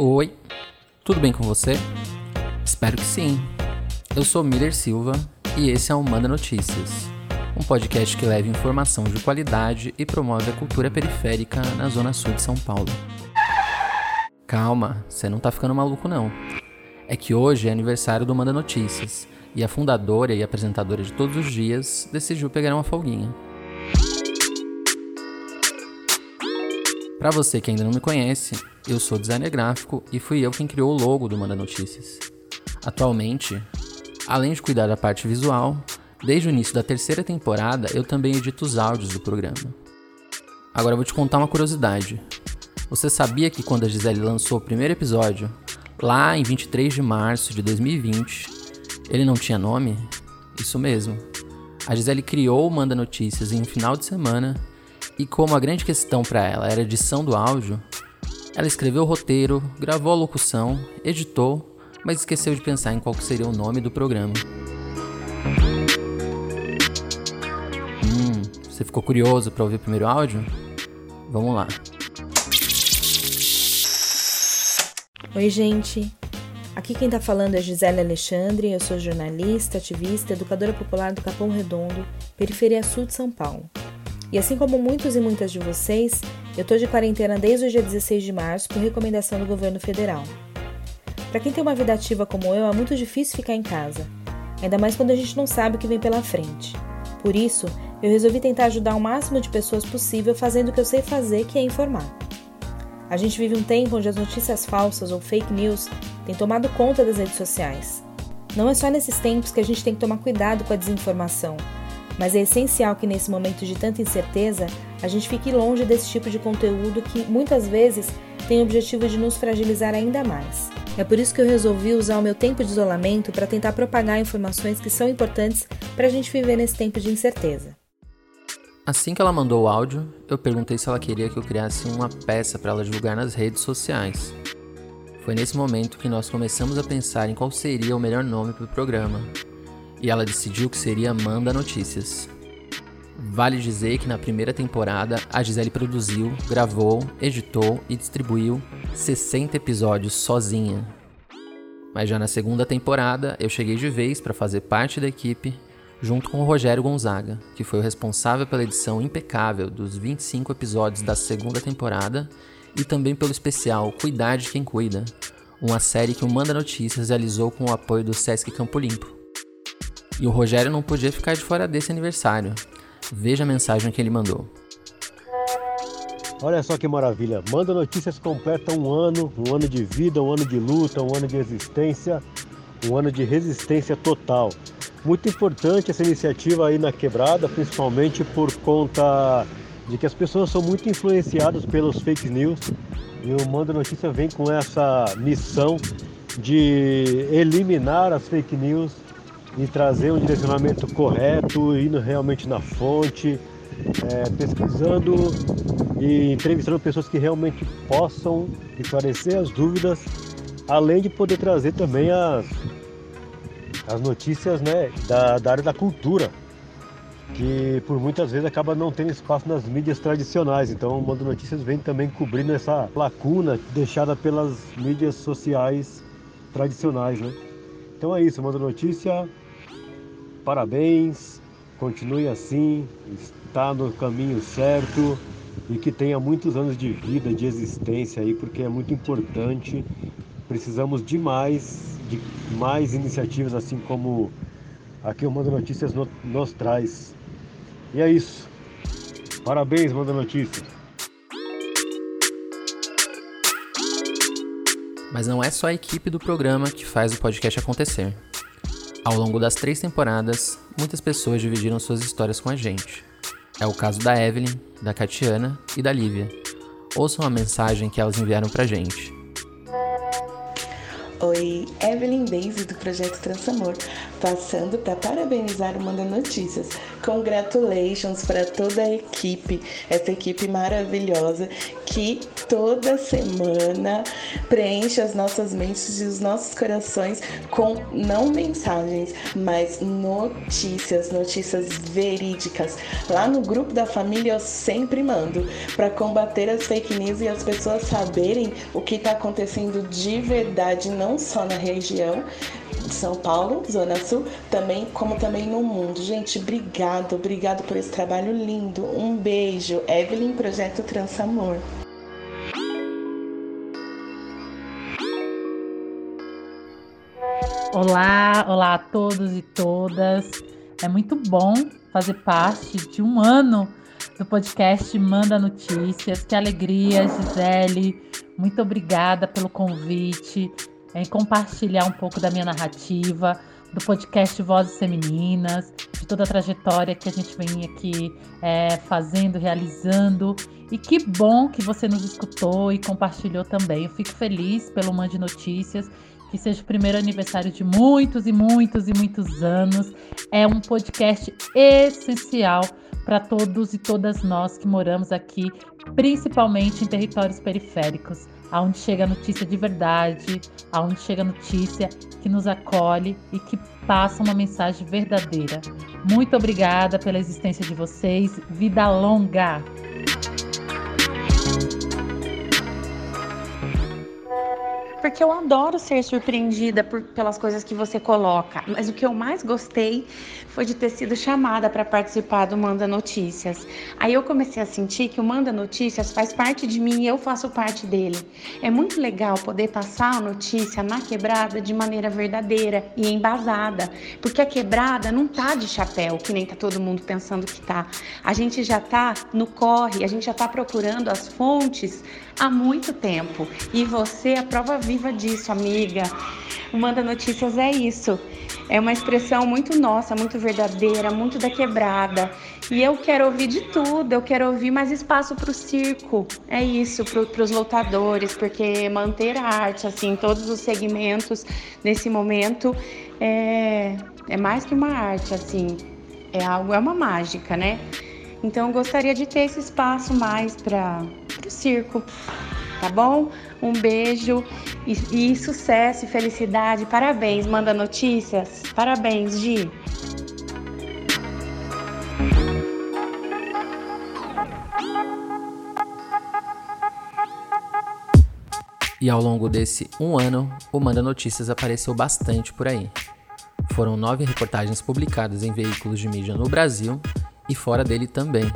Oi, tudo bem com você? Espero que sim. Eu sou Miller Silva e esse é o Manda Notícias, um podcast que leva informação de qualidade e promove a cultura periférica na zona sul de São Paulo. Calma, você não tá ficando maluco não. É que hoje é aniversário do Manda Notícias e a fundadora e apresentadora de todos os dias decidiu pegar uma folguinha. Para você que ainda não me conhece, eu sou designer gráfico e fui eu quem criou o logo do Manda Notícias. Atualmente, além de cuidar da parte visual, desde o início da terceira temporada eu também edito os áudios do programa. Agora vou te contar uma curiosidade. Você sabia que quando a Gisele lançou o primeiro episódio, lá em 23 de março de 2020, ele não tinha nome? Isso mesmo. A Gisele criou o Manda Notícias em um final de semana e como a grande questão para ela era a edição do áudio, ela escreveu o roteiro, gravou a locução, editou, mas esqueceu de pensar em qual seria o nome do programa. Hum, você ficou curioso para ouvir o primeiro áudio? Vamos lá. Oi, gente. Aqui quem tá falando é Gisele Alexandre, eu sou jornalista, ativista, educadora popular do Capão Redondo, periferia sul de São Paulo. E assim como muitos e muitas de vocês, eu tô de quarentena desde o dia 16 de março por recomendação do governo federal. Para quem tem uma vida ativa como eu, é muito difícil ficar em casa, ainda mais quando a gente não sabe o que vem pela frente. Por isso, eu resolvi tentar ajudar o máximo de pessoas possível fazendo o que eu sei fazer, que é informar. A gente vive um tempo onde as notícias falsas ou fake news têm tomado conta das redes sociais. Não é só nesses tempos que a gente tem que tomar cuidado com a desinformação, mas é essencial que nesse momento de tanta incerteza a gente fique longe desse tipo de conteúdo que muitas vezes tem o objetivo de nos fragilizar ainda mais. É por isso que eu resolvi usar o meu tempo de isolamento para tentar propagar informações que são importantes para a gente viver nesse tempo de incerteza. Assim que ela mandou o áudio, eu perguntei se ela queria que eu criasse uma peça para ela divulgar nas redes sociais. Foi nesse momento que nós começamos a pensar em qual seria o melhor nome para o programa, e ela decidiu que seria Manda Notícias. Vale dizer que na primeira temporada a Gisele produziu, gravou, editou e distribuiu 60 episódios sozinha. Mas já na segunda temporada eu cheguei de vez para fazer parte da equipe, junto com o Rogério Gonzaga, que foi o responsável pela edição impecável dos 25 episódios da segunda temporada e também pelo especial Cuidar de Quem Cuida, uma série que o Manda Notícias realizou com o apoio do Sesc Campo Limpo. E o Rogério não podia ficar de fora desse aniversário. Veja a mensagem que ele mandou. Olha só que maravilha. Manda Notícias completa um ano, um ano de vida, um ano de luta, um ano de existência, um ano de resistência total. Muito importante essa iniciativa aí na quebrada, principalmente por conta de que as pessoas são muito influenciadas pelos fake news e o Manda Notícia vem com essa missão de eliminar as fake news e trazer um direcionamento correto, indo realmente na fonte, é, pesquisando e entrevistando pessoas que realmente possam esclarecer as dúvidas, além de poder trazer também as, as notícias né, da, da área da cultura, que por muitas vezes acaba não tendo espaço nas mídias tradicionais. Então o Mando Notícias vem também cobrindo essa lacuna deixada pelas mídias sociais tradicionais. Né? Então é isso, Mando Notícia parabéns, continue assim, está no caminho certo e que tenha muitos anos de vida, de existência aí, porque é muito importante. Precisamos de mais, de mais iniciativas, assim como aqui o Manda Notícias nos traz. E é isso. Parabéns, Manda Notícias. Mas não é só a equipe do programa que faz o podcast acontecer. Ao longo das três temporadas, muitas pessoas dividiram suas histórias com a gente. É o caso da Evelyn, da Catiana e da Lívia. Ouçam a mensagem que elas enviaram pra gente. Oi, Evelyn Daisy do projeto Transamor. Passando para parabenizar o Manda Notícias. Congratulations para toda a equipe, essa equipe maravilhosa que toda semana preenche as nossas mentes e os nossos corações com não mensagens, mas notícias, notícias verídicas. Lá no grupo da família eu sempre mando para combater as fake news e as pessoas saberem o que está acontecendo de verdade, não só na região, de São Paulo, Zona Sul, também como também no mundo. Gente, obrigado, obrigado por esse trabalho lindo. Um beijo. Evelyn, Projeto Transamor. Olá, olá a todos e todas. É muito bom fazer parte de um ano do podcast Manda Notícias. Que alegria, Gisele. Muito obrigada pelo convite em compartilhar um pouco da minha narrativa, do podcast Vozes Femininas, de toda a trajetória que a gente vem aqui é, fazendo, realizando. E que bom que você nos escutou e compartilhou também. Eu fico feliz pelo Mande Notícias que seja o primeiro aniversário de muitos e muitos e muitos anos. É um podcast essencial para todos e todas nós que moramos aqui, principalmente em territórios periféricos aonde chega a notícia de verdade, aonde chega a notícia que nos acolhe e que passa uma mensagem verdadeira. Muito obrigada pela existência de vocês. Vida longa! Porque eu adoro ser surpreendida por, pelas coisas que você coloca. Mas o que eu mais gostei foi de ter sido chamada para participar do Manda Notícias. Aí eu comecei a sentir que o Manda Notícias faz parte de mim e eu faço parte dele. É muito legal poder passar a notícia na quebrada de maneira verdadeira e embasada, porque a quebrada não tá de chapéu, que nem tá todo mundo pensando que tá. A gente já tá no corre, a gente já tá procurando as fontes há muito tempo. E você é a prova viva disso, amiga. O Manda Notícias é isso. É uma expressão muito nossa, muito verdadeira, muito da quebrada. E eu quero ouvir de tudo, eu quero ouvir mais espaço para o circo. É isso, para os lutadores, porque manter a arte, assim, todos os segmentos nesse momento é, é mais que uma arte, assim. É algo, é uma mágica, né? Então eu gostaria de ter esse espaço mais para o circo, tá bom? Um beijo e, e sucesso e felicidade. Parabéns, manda notícias. Parabéns, Gi. E ao longo desse um ano, o Manda Notícias apareceu bastante por aí. Foram nove reportagens publicadas em veículos de mídia no Brasil e fora dele também.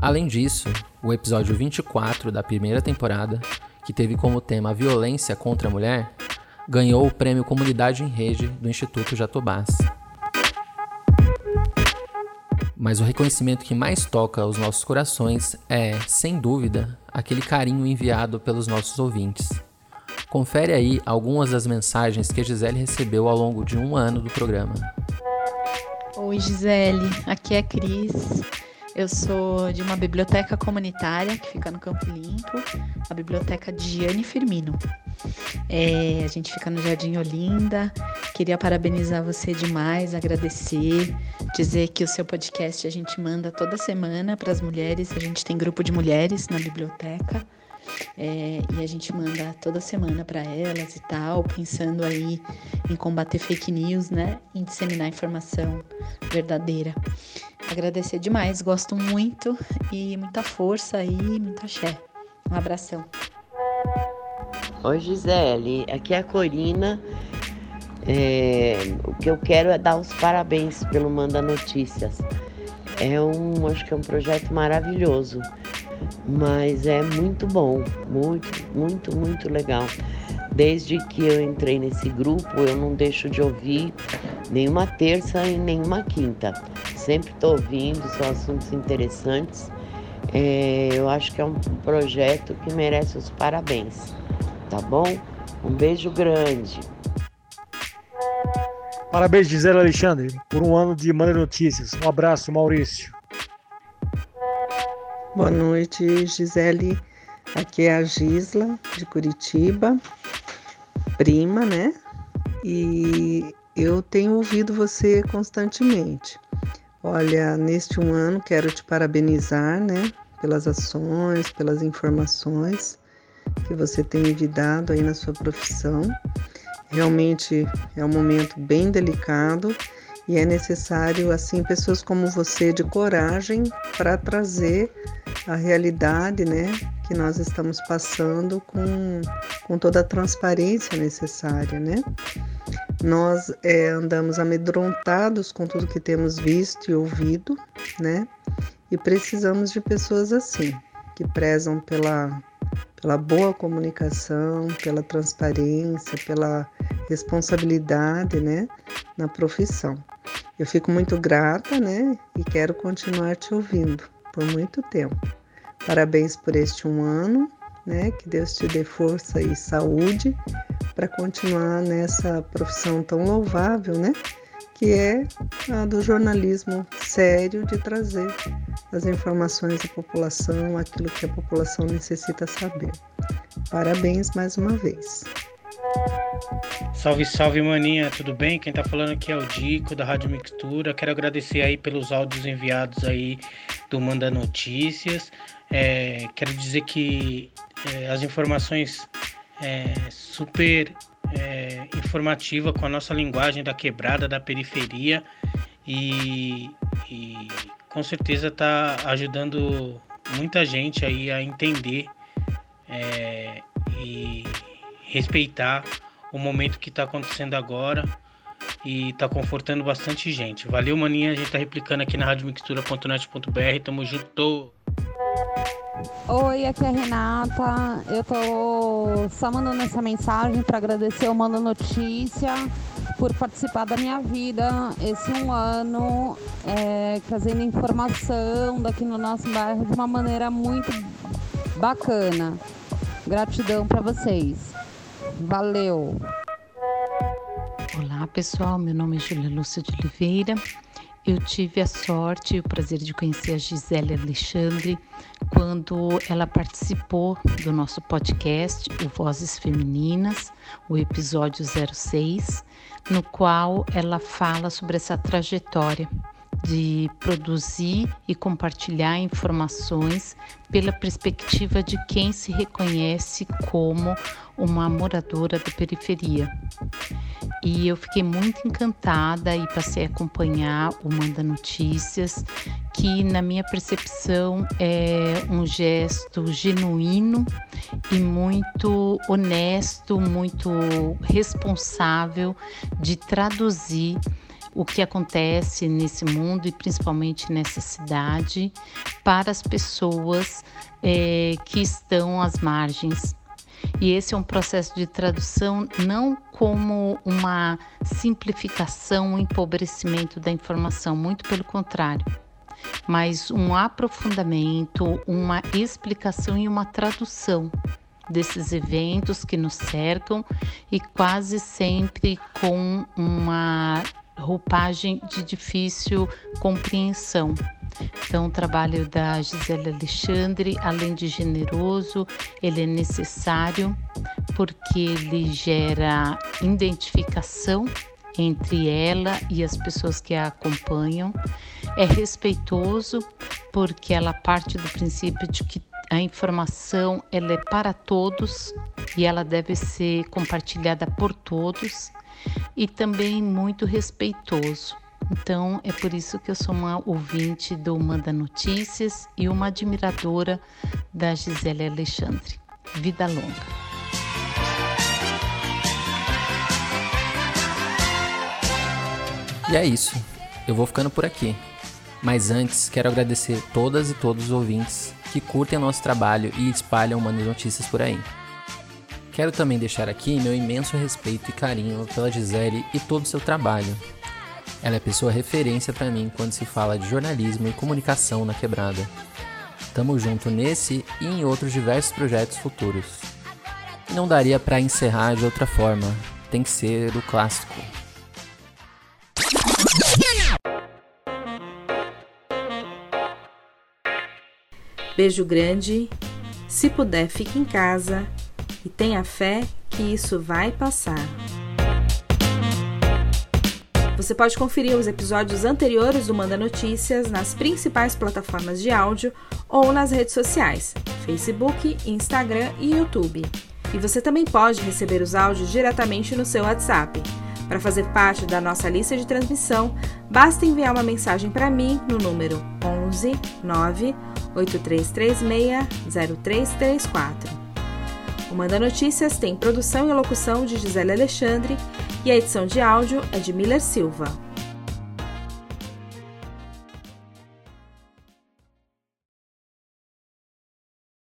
Além disso, o episódio 24 da primeira temporada, que teve como tema a violência contra a mulher, ganhou o prêmio Comunidade em Rede do Instituto Jatobás. Mas o reconhecimento que mais toca aos nossos corações é, sem dúvida, aquele carinho enviado pelos nossos ouvintes. Confere aí algumas das mensagens que a Gisele recebeu ao longo de um ano do programa. Oi, Gisele. Aqui é Cris. Eu sou de uma biblioteca comunitária que fica no Campo Limpo, a biblioteca Gianni Firmino. É, a gente fica no Jardim Olinda. Queria parabenizar você demais, agradecer, dizer que o seu podcast a gente manda toda semana para as mulheres. A gente tem grupo de mulheres na biblioteca. É, e a gente manda toda semana para elas e tal, pensando aí em combater fake news, né? Em disseminar informação verdadeira. Agradecer demais, gosto muito e muita força e muita axé. Um abração. Oi Gisele, aqui é a Corina. É, o que eu quero é dar os parabéns pelo Manda Notícias. É um, acho que é um projeto maravilhoso mas é muito bom, muito, muito, muito legal. Desde que eu entrei nesse grupo, eu não deixo de ouvir nenhuma terça e nenhuma quinta. Sempre estou ouvindo, são assuntos interessantes. É, eu acho que é um projeto que merece os parabéns, tá bom? Um beijo grande. Parabéns, Gisele Alexandre, por um ano de Manda Notícias. Um abraço, Maurício. Boa noite, Gisele. Aqui é a Gisla, de Curitiba, prima, né? E eu tenho ouvido você constantemente. Olha, neste um ano quero te parabenizar, né, pelas ações, pelas informações que você tem envidado aí na sua profissão. Realmente é um momento bem delicado e é necessário assim pessoas como você de coragem para trazer a realidade, né, que nós estamos passando com, com toda a transparência necessária, né? Nós é, andamos amedrontados com tudo que temos visto e ouvido, né? E precisamos de pessoas assim, que prezam pela, pela boa comunicação, pela transparência, pela responsabilidade, né, na profissão. Eu fico muito grata, né, e quero continuar te ouvindo por muito tempo. Parabéns por este um ano, né? Que Deus te dê força e saúde para continuar nessa profissão tão louvável, né? Que é a do jornalismo sério de trazer as informações à população, aquilo que a população necessita saber. Parabéns mais uma vez. Salve, salve maninha, tudo bem? Quem tá falando aqui é o Dico da Rádio Mixtura. Quero agradecer aí pelos áudios enviados aí do Manda Notícias. É, quero dizer que é, as informações é, super é, informativa com a nossa linguagem da quebrada, da periferia e, e com certeza está ajudando muita gente aí a entender é, e respeitar o momento que está acontecendo agora e está confortando bastante gente. Valeu, maninha. A gente está replicando aqui na radiomixtura.net.br. Tamo junto. Oi, aqui é a Renata. Eu tô só mandando essa mensagem para agradecer o Manda Notícia por participar da minha vida esse um ano, é, trazendo informação daqui no nosso bairro de uma maneira muito bacana. Gratidão para vocês. Valeu! Olá pessoal, meu nome é Julia Lúcia de Oliveira. Eu tive a sorte e o prazer de conhecer a Gisele Alexandre quando ela participou do nosso podcast, o Vozes Femininas, o episódio 06, no qual ela fala sobre essa trajetória de produzir e compartilhar informações pela perspectiva de quem se reconhece como uma moradora da periferia. E eu fiquei muito encantada e passei a acompanhar o Manda Notícias, que na minha percepção é um gesto genuíno e muito honesto, muito responsável de traduzir o que acontece nesse mundo e principalmente nessa cidade para as pessoas é, que estão às margens. E esse é um processo de tradução não como uma simplificação, um empobrecimento da informação, muito pelo contrário, mas um aprofundamento, uma explicação e uma tradução desses eventos que nos cercam e quase sempre com uma roupagem de difícil compreensão. Então, o trabalho da Gisele Alexandre, além de generoso, ele é necessário porque ele gera identificação entre ela e as pessoas que a acompanham. É respeitoso porque ela parte do princípio de que a informação ela é para todos e ela deve ser compartilhada por todos e também muito respeitoso. Então é por isso que eu sou uma ouvinte do Manda Notícias e uma admiradora da Gisele Alexandre. Vida longa. E é isso. Eu vou ficando por aqui. Mas antes, quero agradecer todas e todos os ouvintes que curtem nosso trabalho e espalham Manda Notícias por aí. Quero também deixar aqui meu imenso respeito e carinho pela Gisele e todo o seu trabalho. Ela é pessoa referência para mim quando se fala de jornalismo e comunicação na quebrada. Tamo junto nesse e em outros diversos projetos futuros. Não daria para encerrar de outra forma, tem que ser o clássico. Beijo grande. Se puder, fique em casa e tenha fé que isso vai passar. Você pode conferir os episódios anteriores do Manda Notícias nas principais plataformas de áudio ou nas redes sociais: Facebook, Instagram e YouTube. E você também pode receber os áudios diretamente no seu WhatsApp. Para fazer parte da nossa lista de transmissão, basta enviar uma mensagem para mim no número 11 9 8336 0334. O Manda Notícias tem produção e locução de Gisele Alexandre e a edição de áudio é de Miller Silva.